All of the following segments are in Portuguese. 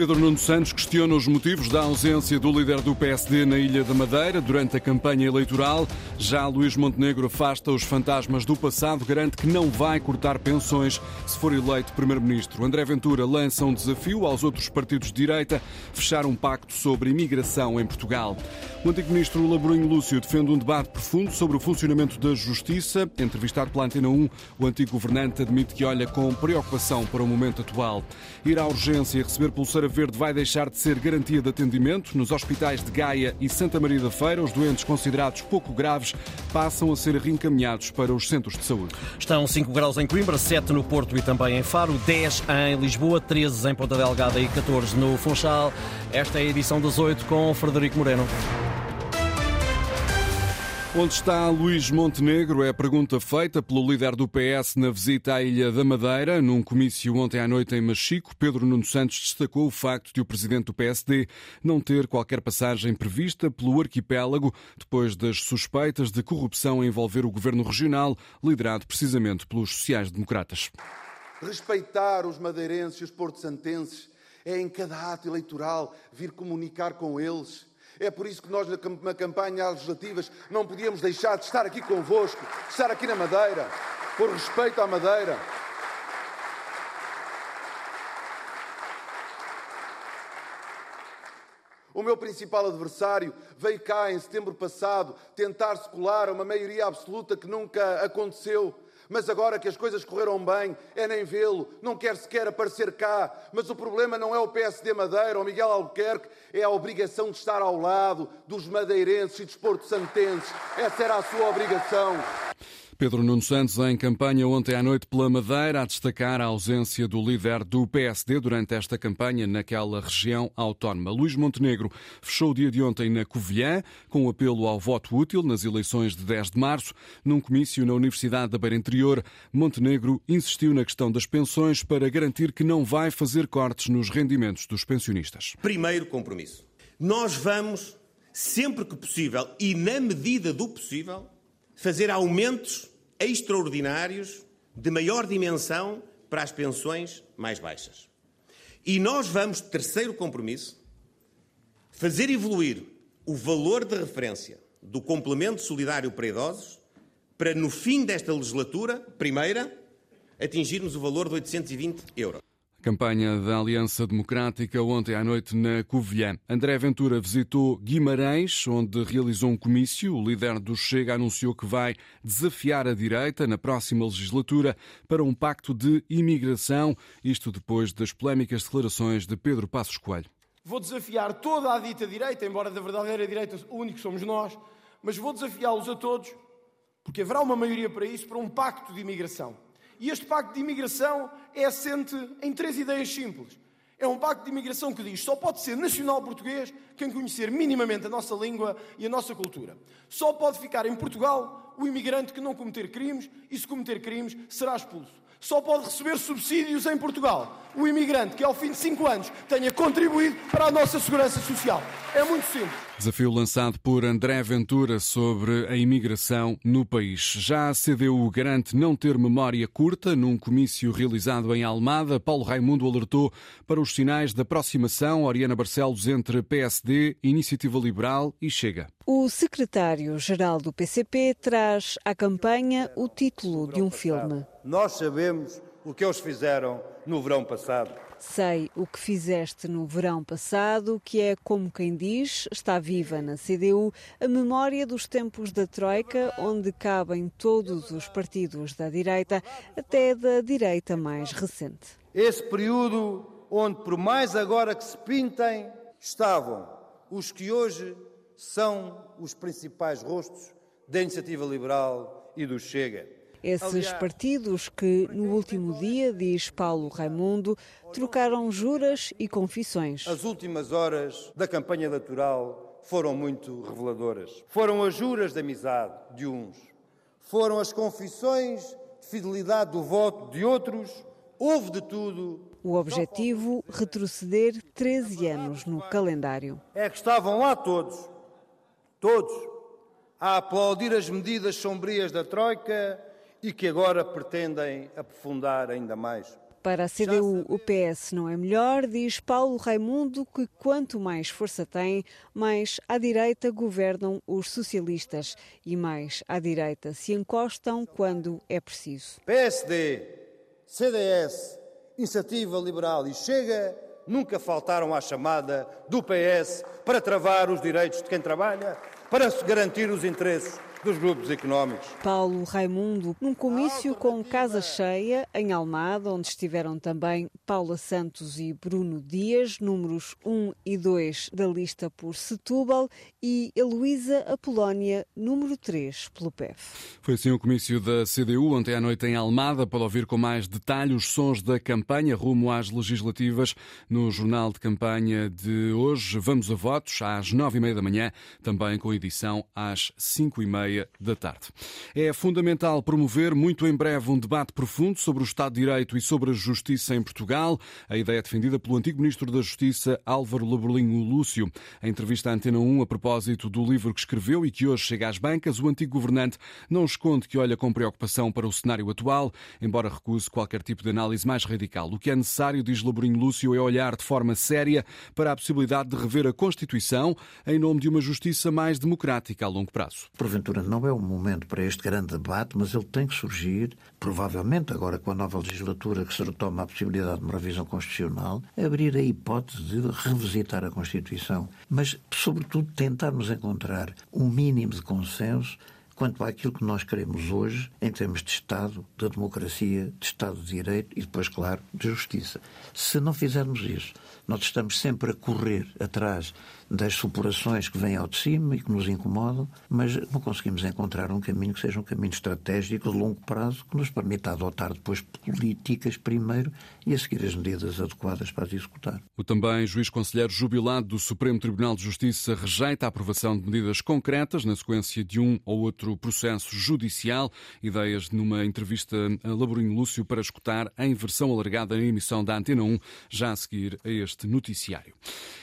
Pedro Nuno Santos questiona os motivos da ausência do líder do PSD na Ilha da Madeira durante a campanha eleitoral. Já Luís Montenegro afasta os fantasmas do passado, garante que não vai cortar pensões se for eleito primeiro-ministro. André Ventura lança um desafio aos outros partidos de direita fechar um pacto sobre imigração em Portugal. O antigo ministro Laborinho Lúcio defende um debate profundo sobre o funcionamento da justiça. Entrevistado pela Antena 1, o antigo governante admite que olha com preocupação para o momento atual. Ir à urgência e receber pulseira Verde vai deixar de ser garantia de atendimento. Nos hospitais de Gaia e Santa Maria da Feira, os doentes considerados pouco graves passam a ser reencaminhados para os centros de saúde. Estão 5 graus em Coimbra, 7 no Porto e também em Faro, 10 em Lisboa, 13 em Ponta Delgada e 14 no Funchal. Esta é a edição das 8 com Frederico Moreno. Onde está Luís Montenegro? É a pergunta feita pelo líder do PS na visita à Ilha da Madeira. Num comício ontem à noite em Machico, Pedro Nuno Santos destacou o facto de o presidente do PSD não ter qualquer passagem prevista pelo arquipélago depois das suspeitas de corrupção envolver o governo regional, liderado precisamente pelos sociais-democratas. Respeitar os madeirenses e os porto-santenses é em cada ato eleitoral vir comunicar com eles é por isso que nós, na campanha legislativas, não podíamos deixar de estar aqui convosco, de estar aqui na Madeira, por respeito à Madeira. O meu principal adversário veio cá em setembro passado tentar se colar a uma maioria absoluta que nunca aconteceu mas agora que as coisas correram bem, é nem vê-lo, não quer sequer aparecer cá. Mas o problema não é o PSD Madeira ou Miguel Albuquerque, é a obrigação de estar ao lado dos madeirenses e dos porto-santenses. Essa era a sua obrigação. Pedro Nuno Santos em campanha ontem à noite pela Madeira, a destacar a ausência do líder do PSD durante esta campanha naquela região autónoma. Luís Montenegro fechou o dia de ontem na Covilhã, com um apelo ao voto útil nas eleições de 10 de março. Num comício na Universidade da Beira Interior, Montenegro insistiu na questão das pensões para garantir que não vai fazer cortes nos rendimentos dos pensionistas. Primeiro compromisso. Nós vamos, sempre que possível e na medida do possível, fazer aumentos extraordinários de maior dimensão para as pensões mais baixas. E nós vamos, terceiro compromisso, fazer evoluir o valor de referência do complemento solidário para idosos para, no fim desta legislatura, primeira, atingirmos o valor de 820 euros. Campanha da Aliança Democrática ontem à noite na Covilhã. André Ventura visitou Guimarães, onde realizou um comício. O líder do Chega anunciou que vai desafiar a direita na próxima legislatura para um pacto de imigração, isto depois das polémicas declarações de Pedro Passos Coelho. Vou desafiar toda a dita direita, embora da verdadeira direita o único somos nós, mas vou desafiá-los a todos, porque haverá uma maioria para isso, para um pacto de imigração. E este pacto de imigração é assente em três ideias simples. É um pacto de imigração que diz só pode ser nacional português quem conhecer minimamente a nossa língua e a nossa cultura. Só pode ficar em Portugal o imigrante que não cometer crimes e, se cometer crimes, será expulso. Só pode receber subsídios em Portugal o imigrante que, ao fim de cinco anos, tenha contribuído para a nossa segurança social. É muito simples. Desafio lançado por André Ventura sobre a imigração no país. Já a CDU garante não ter memória curta. Num comício realizado em Almada, Paulo Raimundo alertou para os sinais de aproximação, Oriana Barcelos, entre PSD, Iniciativa Liberal e Chega. O secretário-geral do PCP traz à campanha o título de um filme. Nós sabemos o que eles fizeram no verão passado Sei o que fizeste no verão passado, que é, como quem diz, está viva na CDU a memória dos tempos da Troika, onde cabem todos os partidos da direita, até da direita mais recente. Esse período onde, por mais agora que se pintem, estavam os que hoje são os principais rostos da iniciativa liberal e do Chega esses partidos que, no último dia, diz Paulo Raimundo, trocaram juras e confissões. As últimas horas da campanha eleitoral foram muito reveladoras. Foram as juras de amizade de uns, foram as confissões de fidelidade do voto de outros, houve de tudo. O objetivo, retroceder 13 anos no calendário. É que estavam lá todos, todos, a aplaudir as medidas sombrias da Troika, e que agora pretendem aprofundar ainda mais. Para a CDU, o PS não é melhor, diz Paulo Raimundo que quanto mais força tem, mais à direita governam os socialistas e mais à direita se encostam quando é preciso. PSD, CDS, Iniciativa Liberal e Chega nunca faltaram à chamada do PS para travar os direitos de quem trabalha, para garantir os interesses dos grupos económicos. Paulo Raimundo, num comício com casa cheia em Almada, onde estiveram também Paula Santos e Bruno Dias, números 1 e 2 da lista por Setúbal, e Heloísa Apolónia, número 3 pelo PEF. Foi assim o comício da CDU ontem à noite em Almada, para ouvir com mais detalhe os sons da campanha rumo às legislativas no jornal de campanha de hoje. Vamos a votos às nove e meia da manhã, também com edição às cinco e meia meia da tarde. É fundamental promover muito em breve um debate profundo sobre o Estado de Direito e sobre a justiça em Portugal. A ideia é defendida pelo antigo Ministro da Justiça, Álvaro Laberlinho Lúcio. A entrevista à Antena 1 a propósito do livro que escreveu e que hoje chega às bancas, o antigo governante não esconde que olha com preocupação para o cenário atual, embora recuse qualquer tipo de análise mais radical. O que é necessário, diz Laberlinho Lúcio, é olhar de forma séria para a possibilidade de rever a Constituição em nome de uma justiça mais democrática a longo prazo. Porventura não é o momento para este grande debate, mas ele tem que surgir, provavelmente agora com a nova legislatura que se retoma a possibilidade de uma revisão constitucional, abrir a hipótese de revisitar a Constituição, mas, sobretudo, tentarmos encontrar um mínimo de consenso quanto àquilo que nós queremos hoje em termos de Estado, de democracia, de Estado de Direito e depois, claro, de justiça. Se não fizermos isso, nós estamos sempre a correr atrás das supurações que vêm ao de cima e que nos incomodam, mas não conseguimos encontrar um caminho que seja um caminho estratégico de longo prazo que nos permita adotar depois políticas primeiro e a seguir as medidas adequadas para as executar. O também juiz conselheiro jubilado do Supremo Tribunal de Justiça rejeita a aprovação de medidas concretas na sequência de um ou outro processo judicial. Ideias numa entrevista a Laborinho Lúcio para escutar em versão alargada na emissão da Antena 1, já a seguir a este noticiário.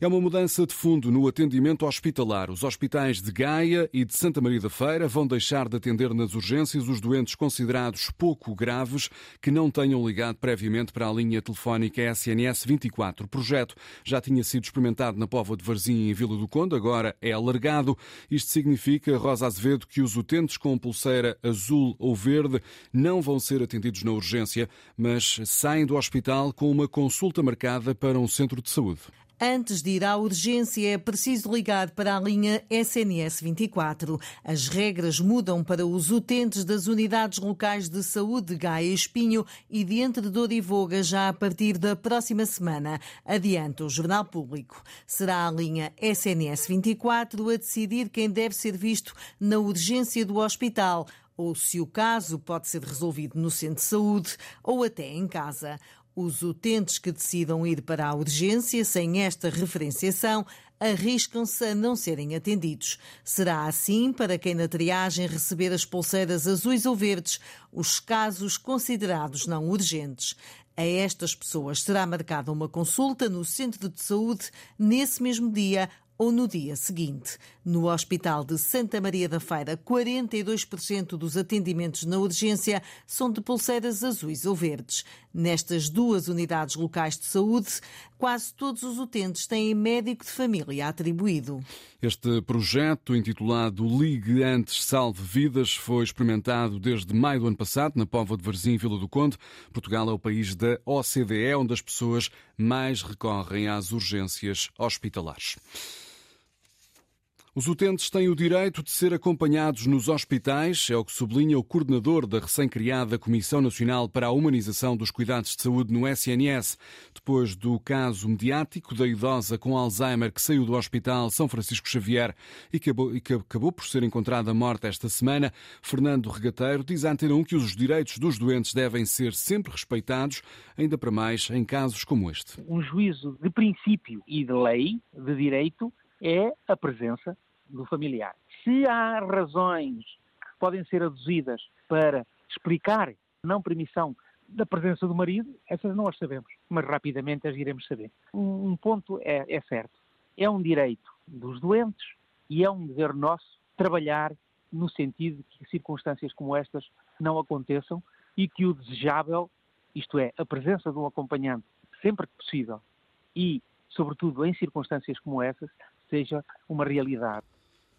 É uma mudança de fundo no atendimento hospitalar. Os hospitais de Gaia e de Santa Maria da Feira vão deixar de atender nas urgências os doentes considerados pouco graves que não tenham ligado previamente para a linha telefónica SNS 24. O projeto já tinha sido experimentado na Póvoa de Varzim e em Vila do Conde, agora é alargado. Isto significa, Rosa Azevedo, que os utentes com pulseira azul ou verde não vão ser atendidos na urgência, mas saem do hospital com uma consulta marcada para um centro de saúde. Antes de ir à urgência, é preciso ligar para a linha SNS 24. As regras mudam para os utentes das unidades locais de saúde de Gaia Espinho e de Entredor e Voga já a partir da próxima semana. Adianta o Jornal Público. Será a linha SNS 24 a decidir quem deve ser visto na urgência do hospital ou se o caso pode ser resolvido no centro de saúde ou até em casa. Os utentes que decidam ir para a urgência sem esta referenciação arriscam-se a não serem atendidos. Será assim para quem na triagem receber as pulseiras azuis ou verdes, os casos considerados não urgentes. A estas pessoas será marcada uma consulta no centro de saúde nesse mesmo dia ou no dia seguinte. No Hospital de Santa Maria da Feira, 42% dos atendimentos na urgência são de pulseiras azuis ou verdes. Nestas duas unidades locais de saúde, quase todos os utentes têm médico de família atribuído. Este projeto, intitulado Ligue Antes Salve Vidas, foi experimentado desde maio do ano passado na Póvoa de Varzim, Vila do Conde. Portugal é o país da OCDE, onde as pessoas mais recorrem às urgências hospitalares. Os utentes têm o direito de ser acompanhados nos hospitais, é o que sublinha o coordenador da recém-criada Comissão Nacional para a Humanização dos Cuidados de Saúde no SNS. Depois do caso mediático da idosa com Alzheimer que saiu do Hospital São Francisco Xavier e que acabou, por ser encontrada morta esta semana, Fernando Regateiro diz à Antena 1 que os direitos dos doentes devem ser sempre respeitados, ainda para mais em casos como este. Um juízo de princípio e de lei, de direito, é a presença do familiar. Se há razões que podem ser aduzidas para explicar não permissão da presença do marido, essas não as sabemos, mas rapidamente as iremos saber. Um, ponto é, é certo: é um direito dos doentes e é um dever nosso trabalhar no sentido de que circunstâncias como estas não aconteçam e que o desejável isto é, a presença de um acompanhante sempre que possível e, sobretudo, em circunstâncias como essas, seja uma realidade.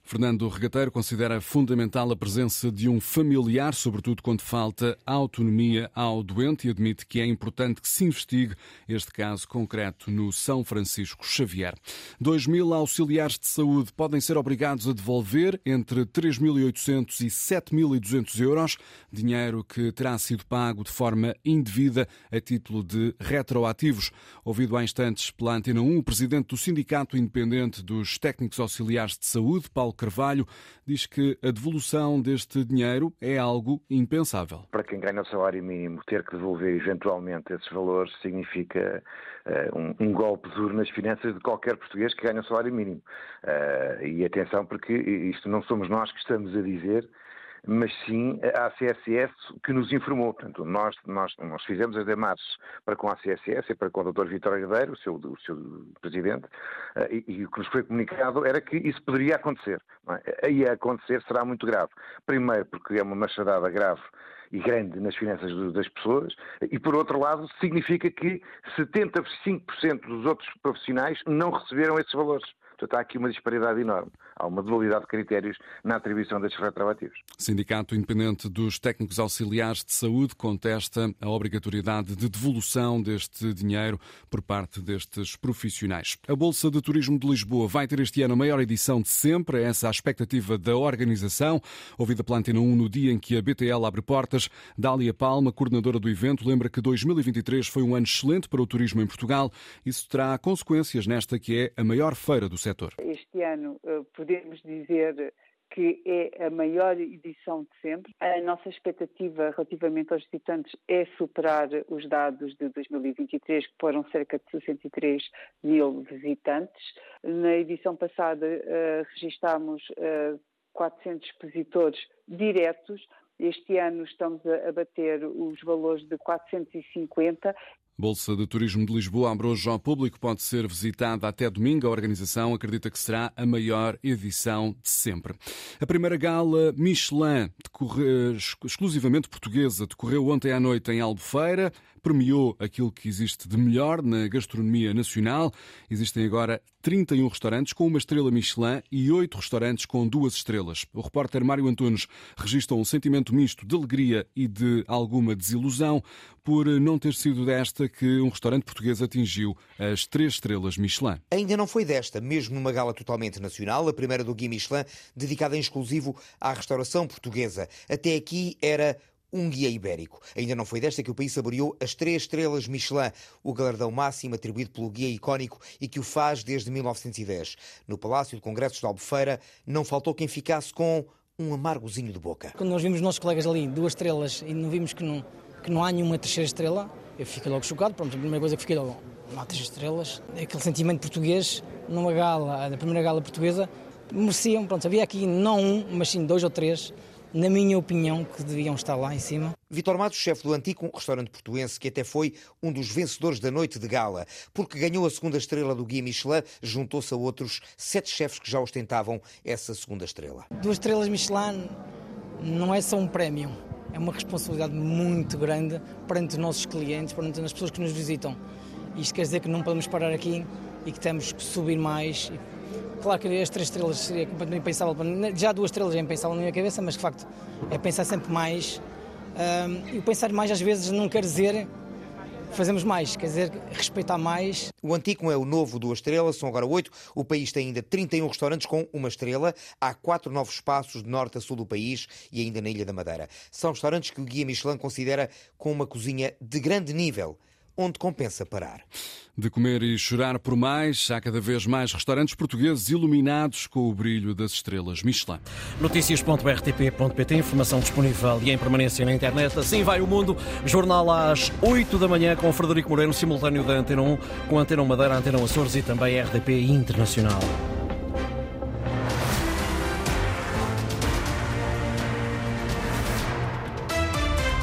Fernando Regateiro considera fundamental a presença de um familiar, sobretudo quando falta autonomia ao doente, e admite que é importante que se investigue este caso concreto no São Francisco Xavier. 2 mil auxiliares de saúde podem ser obrigados a devolver entre 3.800 e 7.200 euros, dinheiro que terá sido pago de forma indevida a título de retroativos. Ouvido há instantes pela Antena 1, o presidente do Sindicato Independente dos Técnicos Auxiliares de Saúde, Paulo Carvalho, diz que a devolução deste dinheiro é algo impensável. Para quem ganha o salário mínimo, ter que devolver eventualmente esses valores significa uh, um, um, golpe duro nas finanças de qualquer português que ganha o salário mínimo. Uh, e atenção, porque isto não somos nós que estamos a dizer, mas sim a ACSS que nos informou. Portanto, nós, nós, nós fizemos as demarches para com a ACSS e para com o Dr. Vitor Herdeiro, o seu, o seu presidente, eh, e, e, o que nos foi comunicado era que isso poderia acontecer. É? Aí a acontecer será muito grave. Primeiro, porque é uma machadada grave e grande nas finanças das pessoas, e por outro lado, significa que 75% dos outros profissionais não receberam esses valores. Portanto, há aqui uma disparidade enorme. Há uma dualidade de critérios na atribuição destes retroativos. Sindicato Independente dos Técnicos Auxiliares de Saúde contesta a obrigatoriedade de devolução deste dinheiro por parte destes profissionais. A Bolsa de Turismo de Lisboa vai ter este ano a maior edição de sempre, essa é a expectativa da organização. Ouvida pela Antena 1 no dia em que a BTL abre portas, Dália Palma, coordenadora do evento, lembra que 2023 foi um ano excelente para o turismo em Portugal. Isso terá consequências nesta que é a maior feira do setor. Este ano eh, podemos dizer que é a maior edição de sempre. A nossa expectativa relativamente aos visitantes é superar os dados de 2023, que foram cerca de 63 mil visitantes. Na edição passada, uh, registámos uh, 400 expositores diretos. Este ano estamos a bater os valores de 450 Bolsa de Turismo de Lisboa abre hoje ao público, pode ser visitada até domingo. A organização acredita que será a maior edição de sempre. A primeira gala Michelin, exclusivamente portuguesa, decorreu ontem à noite em Albufeira premiou aquilo que existe de melhor na gastronomia nacional. Existem agora 31 restaurantes com uma estrela Michelin e 8 restaurantes com duas estrelas. O repórter Mário Antunes registra um sentimento misto de alegria e de alguma desilusão por não ter sido desta que um restaurante português atingiu as três estrelas Michelin. Ainda não foi desta, mesmo numa gala totalmente nacional, a primeira do Guia Michelin, dedicada em exclusivo à restauração portuguesa. Até aqui era um guia ibérico. Ainda não foi desta que o país saboreou as três estrelas Michelin, o galardão máximo atribuído pelo guia icónico e que o faz desde 1910. No Palácio de Congressos de Albufeira, não faltou quem ficasse com um amargozinho de boca. Quando nós vimos os nossos colegas ali, duas estrelas, e não vimos que não, que não há nenhuma terceira estrela, eu fiquei logo chocado. Pronto, a primeira coisa que fiquei logo, não há três estrelas. Aquele sentimento português, numa gala, na primeira gala portuguesa, mereciam, pronto, havia aqui não um, mas sim dois ou três na minha opinião, que deviam estar lá em cima. Vitor Matos, chefe do Antico, restaurante portuense, que até foi um dos vencedores da noite de gala, porque ganhou a segunda estrela do Guia Michelin, juntou-se a outros sete chefes que já ostentavam essa segunda estrela. Duas estrelas Michelin não é só um prémio, é uma responsabilidade muito grande perante os nossos clientes, perante as pessoas que nos visitam. Isto quer dizer que não podemos parar aqui e que temos que subir mais Claro que as três estrelas seria completamente impensável, já duas estrelas é impensável na minha cabeça, mas de facto é pensar sempre mais. E pensar mais às vezes não quer dizer fazemos mais, quer dizer, respeitar mais. O Antico é o novo duas estrelas, são agora oito. O país tem ainda 31 restaurantes com uma estrela. Há quatro novos espaços de norte a sul do país e ainda na Ilha da Madeira. São restaurantes que o Guia Michelin considera com uma cozinha de grande nível onde compensa parar. De comer e chorar por mais, há cada vez mais restaurantes portugueses iluminados com o brilho das estrelas Michelin. Notícias.rtp.pt, informação disponível e em permanência na internet. Assim vai o mundo. Jornal às 8 da manhã com Frederico Moreno, simultâneo da Antena 1, com Antena 1 Madeira, Antena 1 Açores e também RTP Internacional.